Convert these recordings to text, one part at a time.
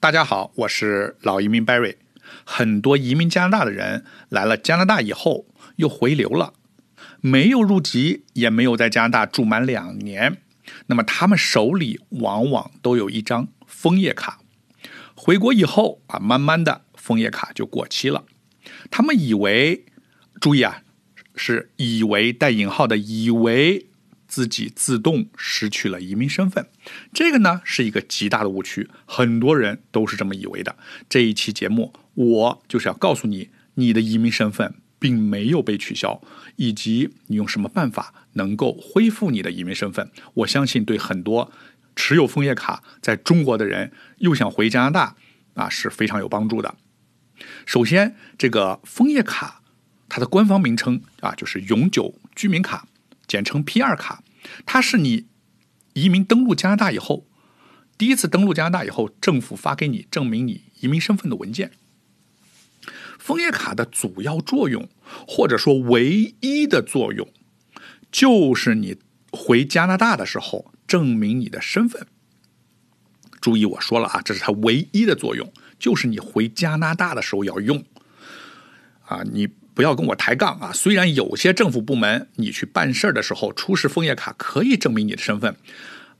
大家好，我是老移民 Barry。很多移民加拿大的人来了加拿大以后又回流了，没有入籍，也没有在加拿大住满两年，那么他们手里往往都有一张枫叶卡。回国以后啊，慢慢的枫叶卡就过期了，他们以为，注意啊，是以为带引号的以为。自己自动失去了移民身份，这个呢是一个极大的误区，很多人都是这么以为的。这一期节目，我就是要告诉你，你的移民身份并没有被取消，以及你用什么办法能够恢复你的移民身份。我相信对很多持有枫叶卡在中国的人又想回加拿大啊是非常有帮助的。首先，这个枫叶卡它的官方名称啊就是永久居民卡。简称 P2 卡，它是你移民登陆加拿大以后，第一次登陆加拿大以后，政府发给你证明你移民身份的文件。枫叶卡的主要作用，或者说唯一的作用，就是你回加拿大的时候证明你的身份。注意我说了啊，这是它唯一的作用，就是你回加拿大的时候要用。啊，你。不要跟我抬杠啊！虽然有些政府部门，你去办事儿的时候出示枫叶卡可以证明你的身份，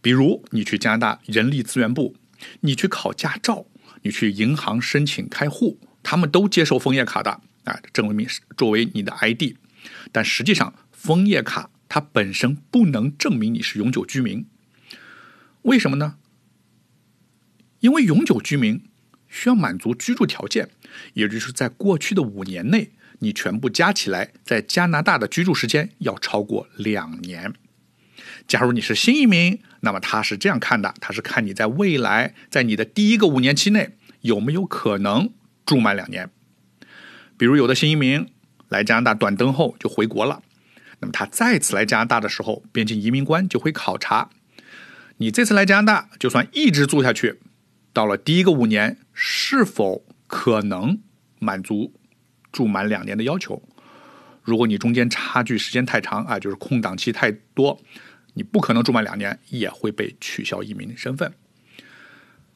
比如你去加拿大人力资源部，你去考驾照，你去银行申请开户，他们都接受枫叶卡的啊，证明作为你的 ID。但实际上，枫叶卡它本身不能证明你是永久居民。为什么呢？因为永久居民需要满足居住条件，也就是在过去的五年内。你全部加起来，在加拿大的居住时间要超过两年。假如你是新移民，那么他是这样看的：他是看你在未来，在你的第一个五年期内有没有可能住满两年。比如有的新移民来加拿大短登后就回国了，那么他再次来加拿大的时候，边境移民官就会考察你这次来加拿大，就算一直住下去，到了第一个五年是否可能满足。住满两年的要求，如果你中间差距时间太长啊，就是空档期太多，你不可能住满两年，也会被取消移民身份。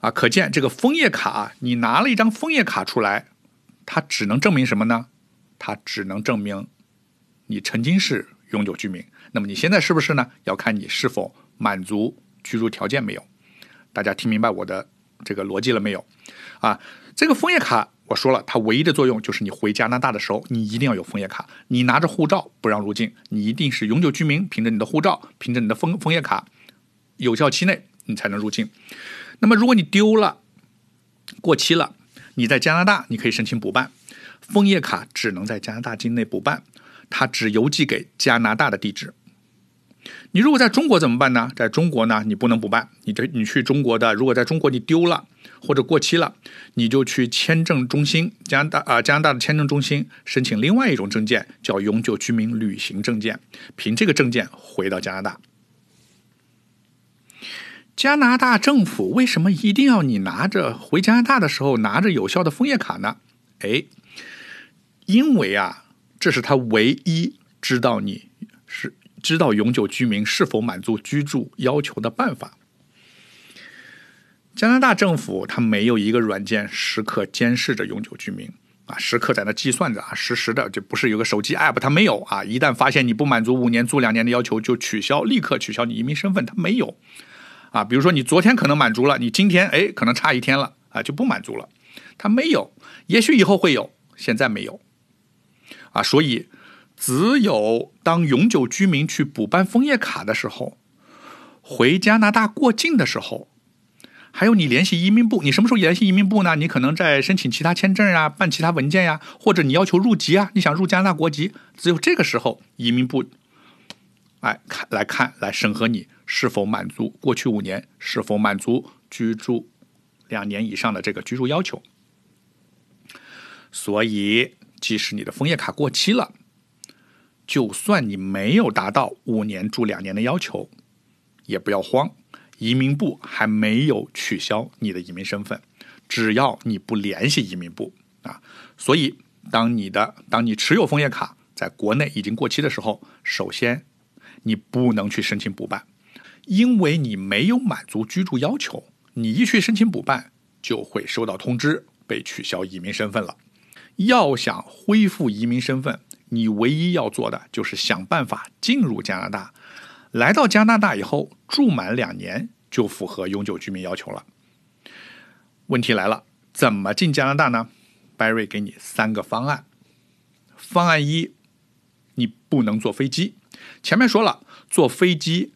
啊，可见这个枫叶卡，你拿了一张枫叶卡出来，它只能证明什么呢？它只能证明你曾经是永久居民。那么你现在是不是呢？要看你是否满足居住条件没有。大家听明白我的这个逻辑了没有？啊，这个枫叶卡。我说了，它唯一的作用就是你回加拿大的时候，你一定要有枫叶卡。你拿着护照不让入境，你一定是永久居民，凭着你的护照，凭着你的枫枫叶卡，有效期内你才能入境。那么如果你丢了、过期了，你在加拿大你可以申请补办，枫叶卡只能在加拿大境内补办，它只邮寄给加拿大的地址。你如果在中国怎么办呢？在中国呢，你不能补办。你这你去中国的，如果在中国你丢了或者过期了，你就去签证中心，加拿大啊加拿大的签证中心申请另外一种证件，叫永久居民旅行证件，凭这个证件回到加拿大。加拿大政府为什么一定要你拿着回加拿大的时候拿着有效的枫叶卡呢？哎，因为啊，这是他唯一知道你是。知道永久居民是否满足居住要求的办法。加拿大政府它没有一个软件时刻监视着永久居民啊，时刻在那计算着啊，实时的就不是有个手机 app，它没有啊。一旦发现你不满足五年住两年的要求，就取消，立刻取消你移民身份，它没有啊。比如说你昨天可能满足了，你今天哎可能差一天了啊就不满足了，它没有，也许以后会有，现在没有啊，所以。只有当永久居民去补办枫叶卡的时候，回加拿大过境的时候，还有你联系移民部，你什么时候联系移民部呢？你可能在申请其他签证啊，办其他文件呀，或者你要求入籍啊，你想入加拿大国籍，只有这个时候移民部，哎看来看来审核你是否满足过去五年是否满足居住两年以上的这个居住要求。所以，即使你的枫叶卡过期了。就算你没有达到五年住两年的要求，也不要慌，移民部还没有取消你的移民身份，只要你不联系移民部啊。所以，当你的当你持有枫叶卡在国内已经过期的时候，首先你不能去申请补办，因为你没有满足居住要求。你一去申请补办，就会收到通知，被取消移民身份了。要想恢复移民身份，你唯一要做的就是想办法进入加拿大。来到加拿大以后，住满两年就符合永久居民要求了。问题来了，怎么进加拿大呢？Barry 给你三个方案。方案一，你不能坐飞机。前面说了，坐飞机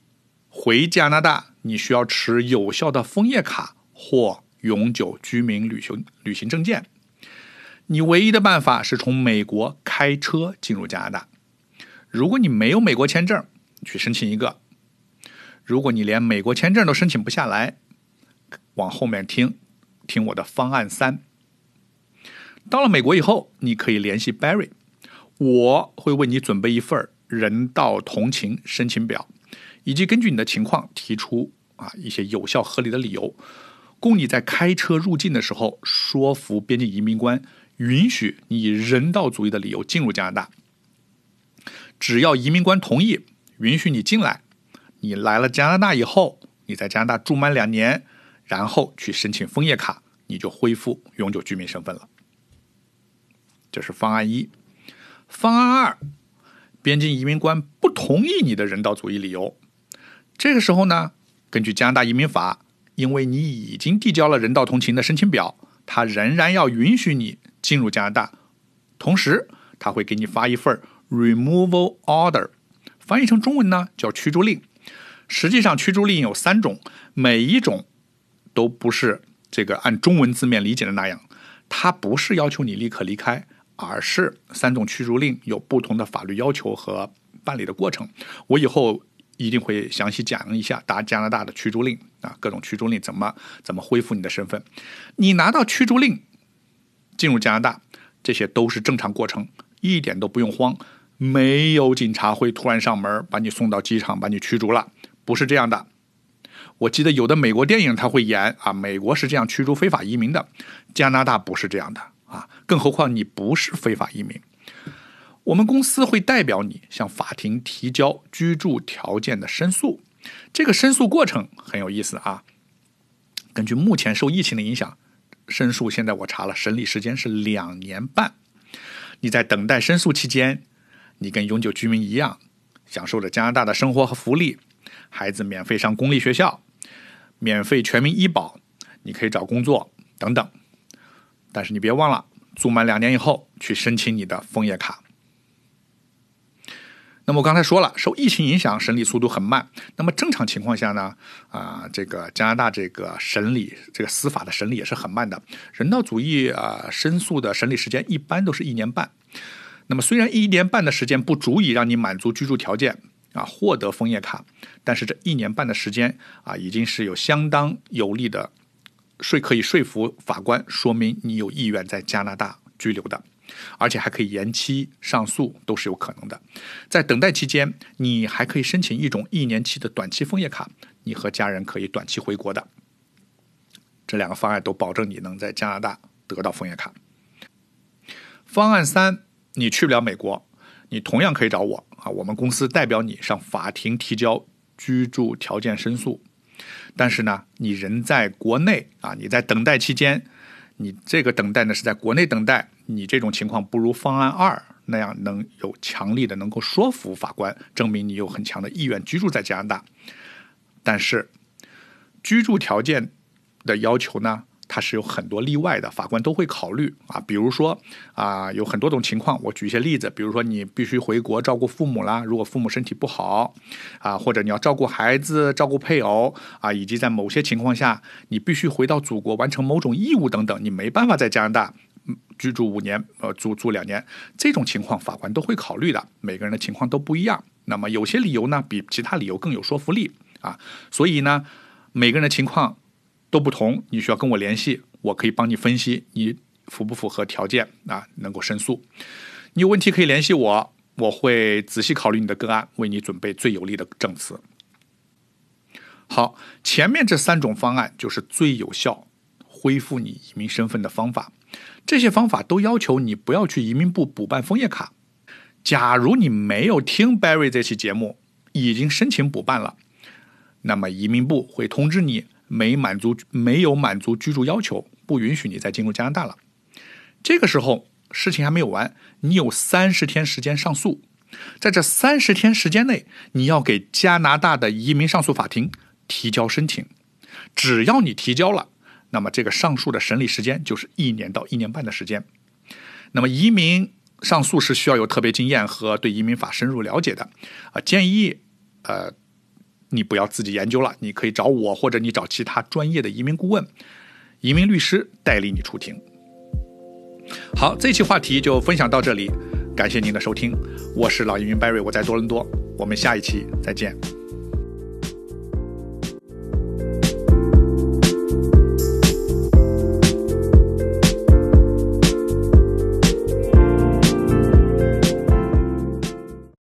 回加拿大，你需要持有效的枫叶卡或永久居民旅行旅行证件。你唯一的办法是从美国开车进入加拿大。如果你没有美国签证，去申请一个。如果你连美国签证都申请不下来，往后面听，听我的方案三。到了美国以后，你可以联系 Barry，我会为你准备一份人道同情申请表，以及根据你的情况提出啊一些有效合理的理由，供你在开车入境的时候说服边境移民官。允许你以人道主义的理由进入加拿大，只要移民官同意，允许你进来。你来了加拿大以后，你在加拿大住满两年，然后去申请枫叶卡，你就恢复永久居民身份了。这是方案一。方案二，边境移民官不同意你的人道主义理由，这个时候呢，根据加拿大移民法，因为你已经递交了人道同情的申请表，他仍然要允许你。进入加拿大，同时他会给你发一份 removal order，翻译成中文呢叫驱逐令。实际上驱逐令有三种，每一种都不是这个按中文字面理解的那样。它不是要求你立刻离开，而是三种驱逐令有不同的法律要求和办理的过程。我以后一定会详细讲一下打加拿大的驱逐令啊，各种驱逐令怎么怎么恢复你的身份。你拿到驱逐令。进入加拿大，这些都是正常过程，一点都不用慌。没有警察会突然上门把你送到机场，把你驱逐了，不是这样的。我记得有的美国电影他会演啊，美国是这样驱逐非法移民的，加拿大不是这样的啊。更何况你不是非法移民，我们公司会代表你向法庭提交居住条件的申诉。这个申诉过程很有意思啊。根据目前受疫情的影响。申诉现在我查了，审理时间是两年半。你在等待申诉期间，你跟永久居民一样，享受着加拿大的生活和福利，孩子免费上公立学校，免费全民医保，你可以找工作等等。但是你别忘了，住满两年以后去申请你的枫叶卡。那么我刚才说了，受疫情影响，审理速度很慢。那么正常情况下呢？啊，这个加拿大这个审理，这个司法的审理也是很慢的。人道主义啊，申诉的审理时间一般都是一年半。那么虽然一年半的时间不足以让你满足居住条件啊，获得枫叶卡，但是这一年半的时间啊，已经是有相当有力的说可以说服法官，说明你有意愿在加拿大居留的。而且还可以延期上诉，都是有可能的。在等待期间，你还可以申请一种一年期的短期枫叶卡，你和家人可以短期回国的。这两个方案都保证你能在加拿大得到枫叶卡。方案三，你去不了美国，你同样可以找我啊，我们公司代表你上法庭提交居住条件申诉。但是呢，你人在国内啊，你在等待期间。你这个等待呢是在国内等待，你这种情况不如方案二那样能有强力的能够说服法官，证明你有很强的意愿居住在加拿大。但是居住条件的要求呢？它是有很多例外的，法官都会考虑啊，比如说啊，有很多种情况，我举一些例子，比如说你必须回国照顾父母啦，如果父母身体不好啊，或者你要照顾孩子、照顾配偶啊，以及在某些情况下你必须回到祖国完成某种义务等等，你没办法在加拿大居住五年，呃，租住两年，这种情况法官都会考虑的，每个人的情况都不一样。那么有些理由呢，比其他理由更有说服力啊，所以呢，每个人的情况。都不同，你需要跟我联系，我可以帮你分析你符不符合条件啊，能够申诉。你有问题可以联系我，我会仔细考虑你的个案，为你准备最有力的证词。好，前面这三种方案就是最有效恢复你移民身份的方法。这些方法都要求你不要去移民部补办枫叶卡。假如你没有听 Barry 这期节目，已经申请补办了，那么移民部会通知你。没满足没有满足居住要求，不允许你再进入加拿大了。这个时候事情还没有完，你有三十天时间上诉，在这三十天时间内，你要给加拿大的移民上诉法庭提交申请。只要你提交了，那么这个上诉的审理时间就是一年到一年半的时间。那么移民上诉是需要有特别经验和对移民法深入了解的，啊，建议呃你不要自己研究了，你可以找我或者你找其他专业的移民顾问、移民律师代理你出庭。好，这期话题就分享到这里，感谢您的收听，我是老移民 Barry，我在多伦多，我们下一期再见。